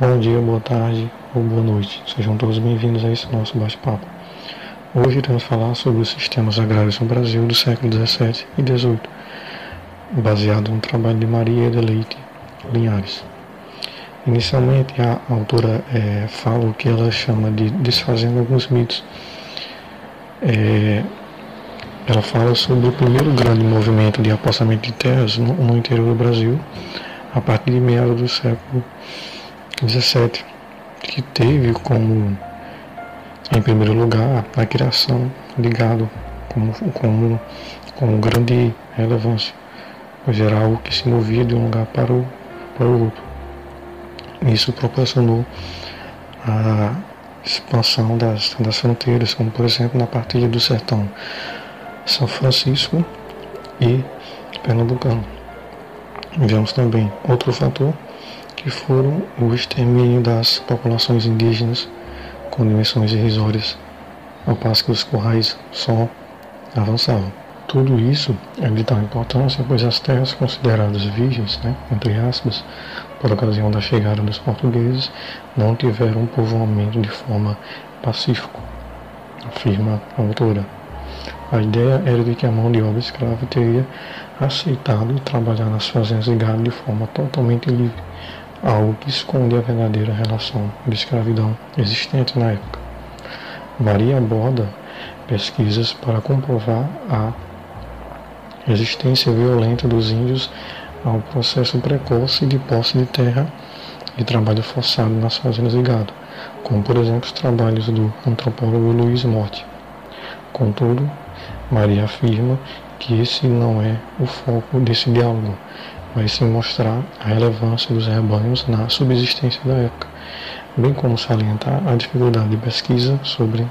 Bom dia, boa tarde ou boa noite. Sejam todos bem-vindos a esse nosso bate-papo. Hoje iremos falar sobre os sistemas agrários no Brasil do século XVII e XVIII, baseado no trabalho de Maria de Leite Linhares. Inicialmente, a autora é, fala o que ela chama de desfazendo alguns mitos. É, ela fala sobre o primeiro grande movimento de apostamento de terras no, no interior do Brasil, a partir de meados do século XVII, que teve como, em primeiro lugar, a criação de gado como, como, como grande relevância, pois era algo que se movia de um lugar para o, para o outro. Isso proporcionou a expansão das, das fronteiras, como por exemplo na partilha do sertão São Francisco e Pernambucano. Vemos também outro fator que foram o extermínio das populações indígenas com dimensões irrisórias, ao passo que os currais só avançavam. Tudo isso é de tal importância, pois as terras consideradas virgens, né, entre aspas, por ocasião da chegada dos portugueses, não tiveram povoamento de forma pacífica, afirma a autora. A ideia era de que a mão de obra escrava teria aceitado trabalhar nas fazendas de gado de forma totalmente livre, algo que esconde a verdadeira relação de escravidão existente na época. Maria aborda pesquisas para comprovar a resistência violenta dos índios ao processo precoce de posse de terra e trabalho forçado nas fazendas de gado, como por exemplo os trabalhos do antropólogo Luiz Morte. Contudo, Maria afirma que esse não é o foco desse diálogo, mas sim mostrar a relevância dos rebanhos na subsistência da época, bem como salientar a dificuldade de pesquisa sobre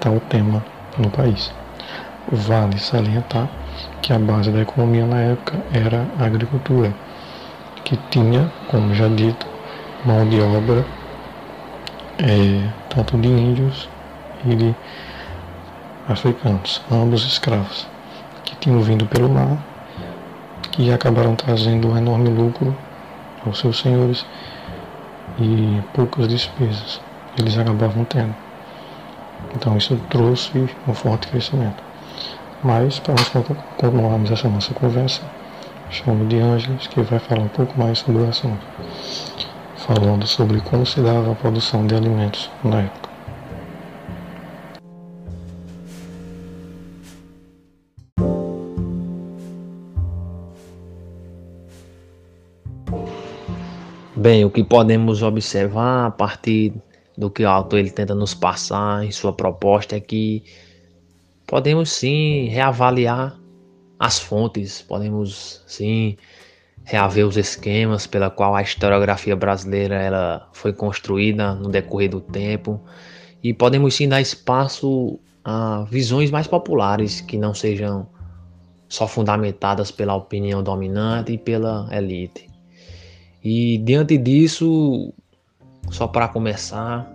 tal tema no país. Vale salientar que a base da economia na época era a agricultura, que tinha, como já dito, mão de obra é, tanto de índios e de africanos, ambos escravos, que tinham vindo pelo mar e acabaram trazendo um enorme lucro aos seus senhores e poucas despesas eles acabavam tendo. Então isso trouxe um forte crescimento. Mas, para nós continuarmos essa nossa conversa, chamo de Ângeles, que vai falar um pouco mais sobre o assunto, falando sobre como se dava a produção de alimentos na época. Bem, o que podemos observar a partir do que o autor ele tenta nos passar em sua proposta é que podemos sim reavaliar as fontes, podemos sim reaver os esquemas pela qual a historiografia brasileira ela foi construída no decorrer do tempo e podemos sim dar espaço a visões mais populares que não sejam só fundamentadas pela opinião dominante e pela elite. E diante disso, só para começar,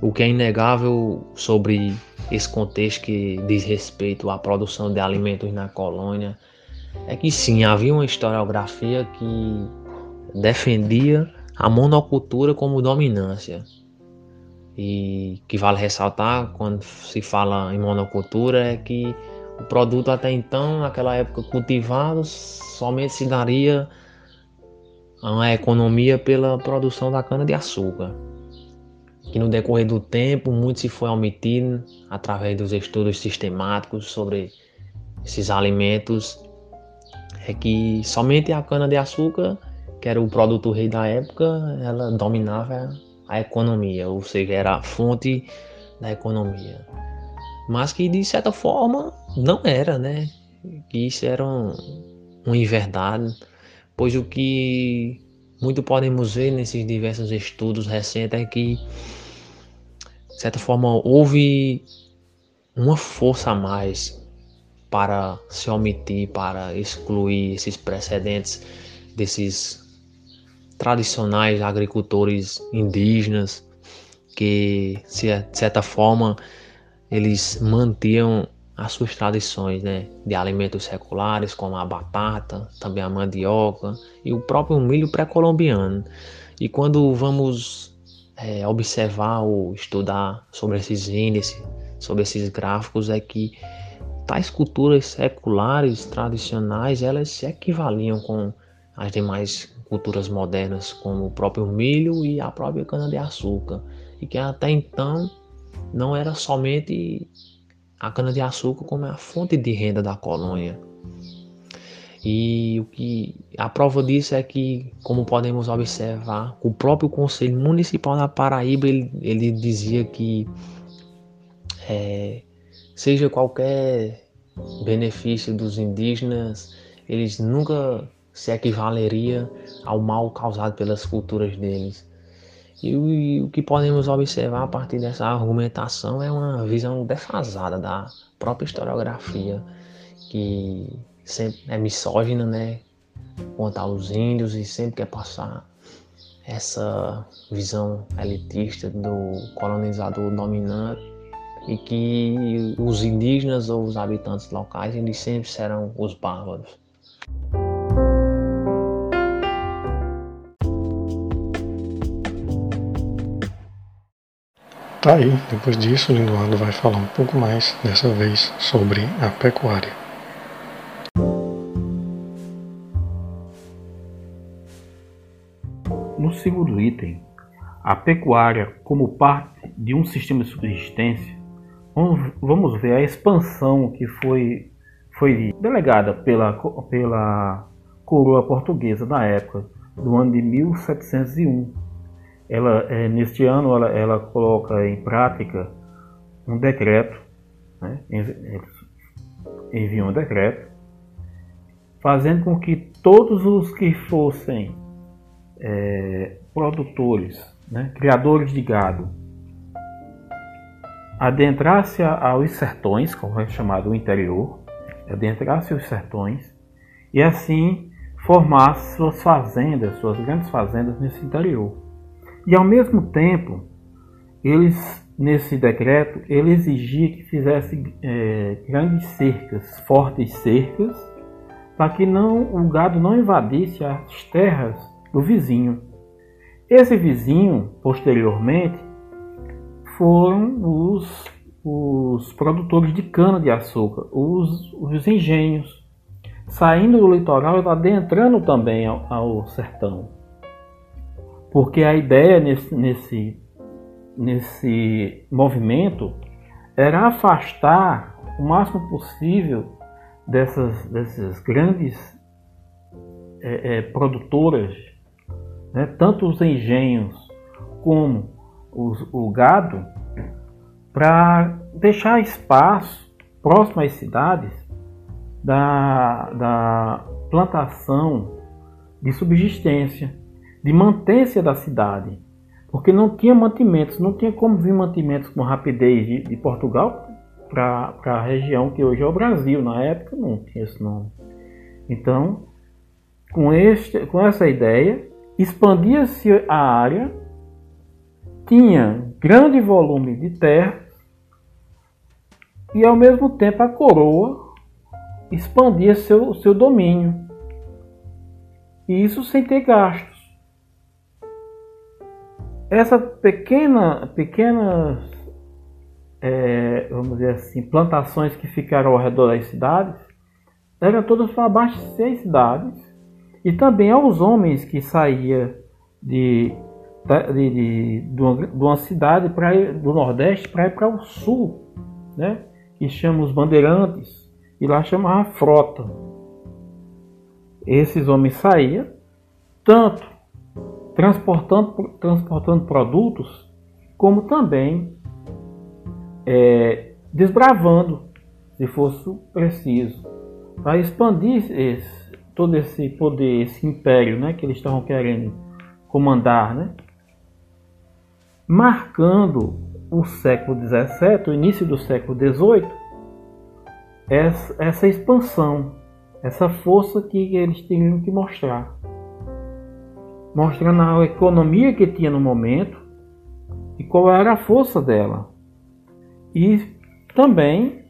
o que é inegável sobre esse contexto que diz respeito à produção de alimentos na colônia é que sim, havia uma historiografia que defendia a monocultura como dominância. E que vale ressaltar quando se fala em monocultura é que o produto até então, naquela época cultivado, somente se daria a economia pela produção da cana de açúcar que no decorrer do tempo muito se foi omitindo através dos estudos sistemáticos sobre esses alimentos é que somente a cana de açúcar, que era o produto rei da época, ela dominava a economia, ou seja, era a fonte da economia. Mas que de certa forma não era, né? Que isso era um, uma inverdade, pois o que muito podemos ver nesses diversos estudos recentes é que de certa forma, houve uma força a mais para se omitir, para excluir esses precedentes desses tradicionais agricultores indígenas que, de certa forma, eles mantinham as suas tradições né, de alimentos seculares, como a batata, também a mandioca e o próprio milho pré-colombiano. E quando vamos é, observar ou estudar sobre esses índices, sobre esses gráficos, é que tais culturas seculares tradicionais elas se equivaliam com as demais culturas modernas, como o próprio milho e a própria cana-de-açúcar, e que até então não era somente a cana-de-açúcar como a fonte de renda da colônia. E o que a prova disso é que, como podemos observar, o próprio Conselho Municipal da Paraíba ele, ele dizia que é, seja qualquer benefício dos indígenas, eles nunca se equivaleria ao mal causado pelas culturas deles. E o, que podemos observar a partir dessa argumentação é uma visão defasada da própria historiografia, que sempre é misógina, né, quanto aos índios e sempre quer passar essa visão elitista do colonizador dominante e que os indígenas ou os habitantes locais eles sempre serão os bárbaros. Tá aí, depois disso, Lindoaldo vai falar um pouco mais, dessa vez, sobre a pecuária. No segundo item, a pecuária como parte de um sistema de subsistência, vamos ver a expansão que foi, foi delegada pela, pela coroa portuguesa na época, do ano de 1701 ela, é, neste ano, ela, ela, coloca em prática um decreto, né? um decreto, fazendo com que todos os que fossem é, produtores, né? criadores de gado, adentrasse aos sertões, como é chamado o interior, adentrasse os sertões e assim formasse suas fazendas, suas grandes fazendas nesse interior. E ao mesmo tempo, eles nesse decreto ele exigia que fizesse é, grandes cercas, fortes cercas, para que não o gado não invadisse as terras do vizinho. Esse vizinho, posteriormente, foram os, os produtores de cana-de-açúcar, os, os engenhos, saindo do litoral e adentrando também ao, ao sertão. Porque a ideia nesse, nesse, nesse movimento era afastar o máximo possível dessas, dessas grandes é, é, produtoras, né, tanto os engenhos como os, o gado, para deixar espaço próximo às cidades da, da plantação de subsistência de manter-se da cidade, porque não tinha mantimentos, não tinha como vir mantimentos com rapidez de, de Portugal para a região que hoje é o Brasil. Na época não tinha esse nome. Então, com, este, com essa ideia, expandia-se a área, tinha grande volume de terra e ao mesmo tempo a coroa expandia seu, seu domínio. E isso sem ter gastos essa pequena, pequenas, é, vamos dizer assim, plantações que ficaram ao redor das cidades, eram todas para abastecer as cidades e também aos homens que saíam de, de, de, de, uma, de uma cidade ir, do Nordeste para ir para o Sul, né? que chama os bandeirantes, e lá chamava frota. Esses homens saíam tanto transportando, transportando produtos, como também é, desbravando, se fosse preciso, para expandir esse, todo esse poder, esse império né, que eles estavam querendo comandar, né? marcando o século XVII, o início do século XVIII, essa, essa expansão, essa força que eles tinham que mostrar mostrando a economia que tinha no momento e qual era a força dela. E também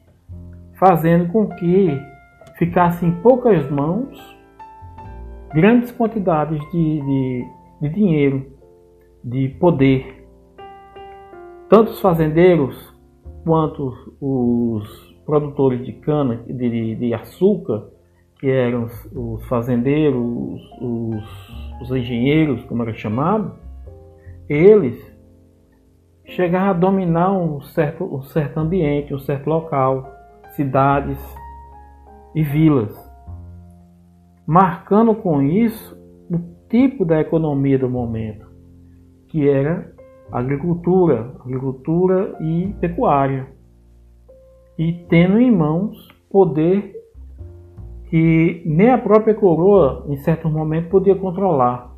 fazendo com que ficassem em poucas mãos grandes quantidades de, de, de dinheiro, de poder. Tanto os fazendeiros quanto os produtores de cana, de, de açúcar, que eram os fazendeiros, os, os engenheiros, como era chamado, eles chegaram a dominar um certo, um certo ambiente, um certo local, cidades e vilas, marcando com isso o tipo da economia do momento, que era agricultura, agricultura e pecuária, e tendo em mãos poder que nem a própria coroa, em certo momento, podia controlar.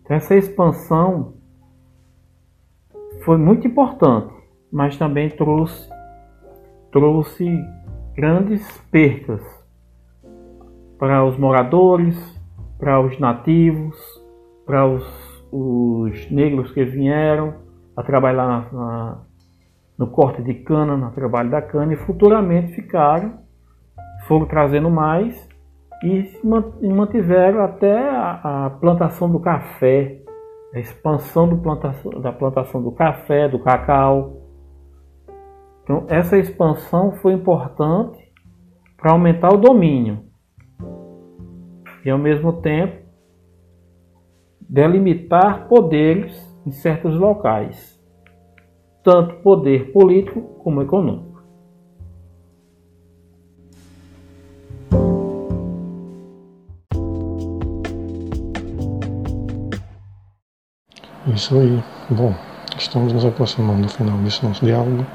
Então, essa expansão foi muito importante, mas também trouxe, trouxe grandes percas para os moradores, para os nativos, para os, os negros que vieram a trabalhar na, na, no corte de cana, no trabalho da cana, e futuramente ficaram foram trazendo mais e mantiveram até a, a plantação do café, a expansão plantação, da plantação do café, do cacau. Então, essa expansão foi importante para aumentar o domínio e, ao mesmo tempo, delimitar poderes em certos locais, tanto poder político como econômico. Isso aí. Bom, estamos nos aproximando do final desse nosso diálogo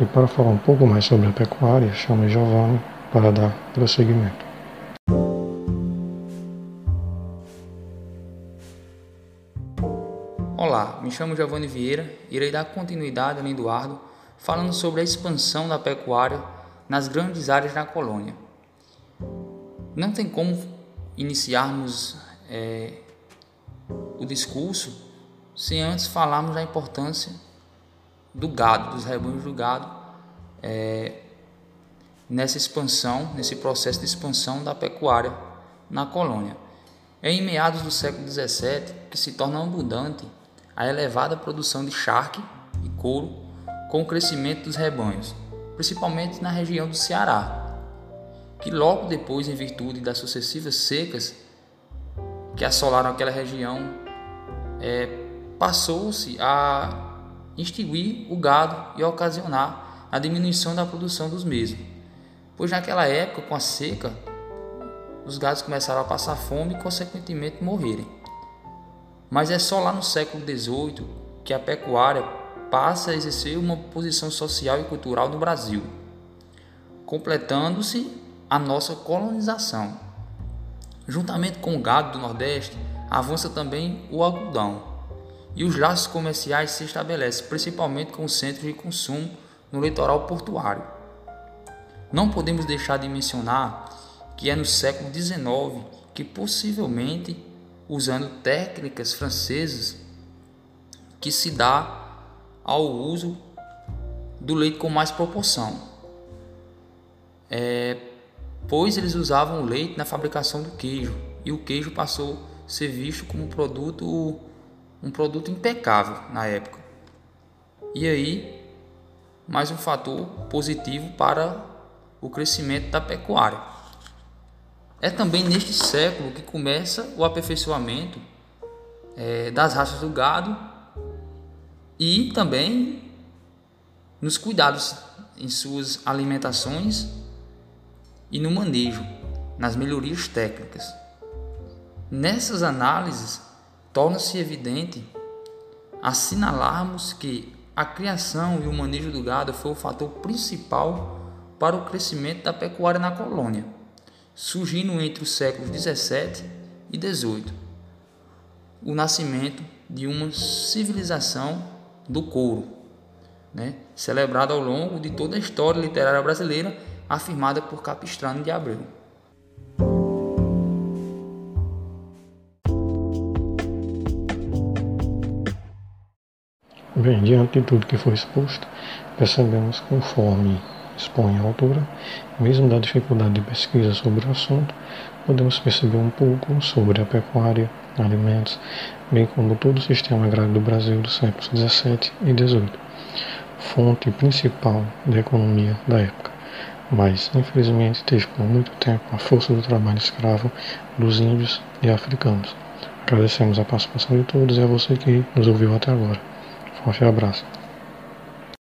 e para falar um pouco mais sobre a pecuária, chamo Giovanni para dar prosseguimento. Olá, me chamo Giovanni Vieira e irei dar continuidade ao Eduardo falando sobre a expansão da pecuária nas grandes áreas da colônia. Não tem como iniciarmos é, o discurso sem antes falarmos da importância do gado, dos rebanhos do gado, é, nessa expansão, nesse processo de expansão da pecuária na colônia. É em meados do século XVII que se torna abundante a elevada produção de charque e couro com o crescimento dos rebanhos, principalmente na região do Ceará, que logo depois, em virtude das sucessivas secas que assolaram aquela região, é, passou-se a extinguir o gado e ocasionar a diminuição da produção dos mesmos, pois naquela época, com a seca, os gados começaram a passar fome e, consequentemente, morrerem. Mas é só lá no século XVIII que a pecuária passa a exercer uma posição social e cultural no Brasil, completando-se a nossa colonização. Juntamente com o gado do Nordeste, avança também o algodão, e os laços comerciais se estabelecem principalmente com os centros de consumo no litoral portuário. Não podemos deixar de mencionar que é no século XIX que possivelmente, usando técnicas francesas, que se dá ao uso do leite com mais proporção. É, pois eles usavam o leite na fabricação do queijo e o queijo passou a ser visto como produto um produto impecável na época. E aí, mais um fator positivo para o crescimento da pecuária. É também neste século que começa o aperfeiçoamento é, das raças do gado e também nos cuidados em suas alimentações e no manejo, nas melhorias técnicas. Nessas análises, torna-se evidente assinalarmos que a criação e o manejo do gado foi o fator principal para o crescimento da pecuária na colônia, surgindo entre os séculos 17 e 18. O nascimento de uma civilização do couro, né, celebrada ao longo de toda a história literária brasileira, afirmada por Capistrano de Abreu. Bem, diante de tudo que foi exposto, percebemos conforme expõe a autora, mesmo da dificuldade de pesquisa sobre o assunto, podemos perceber um pouco sobre a pecuária, alimentos, bem como todo o sistema agrário do Brasil dos séculos XVII e XVIII, fonte principal da economia da época. Mas, infelizmente, teve por muito tempo a força do trabalho escravo dos índios e africanos. Agradecemos a participação de todos e a você que nos ouviu até agora. Forte abraço.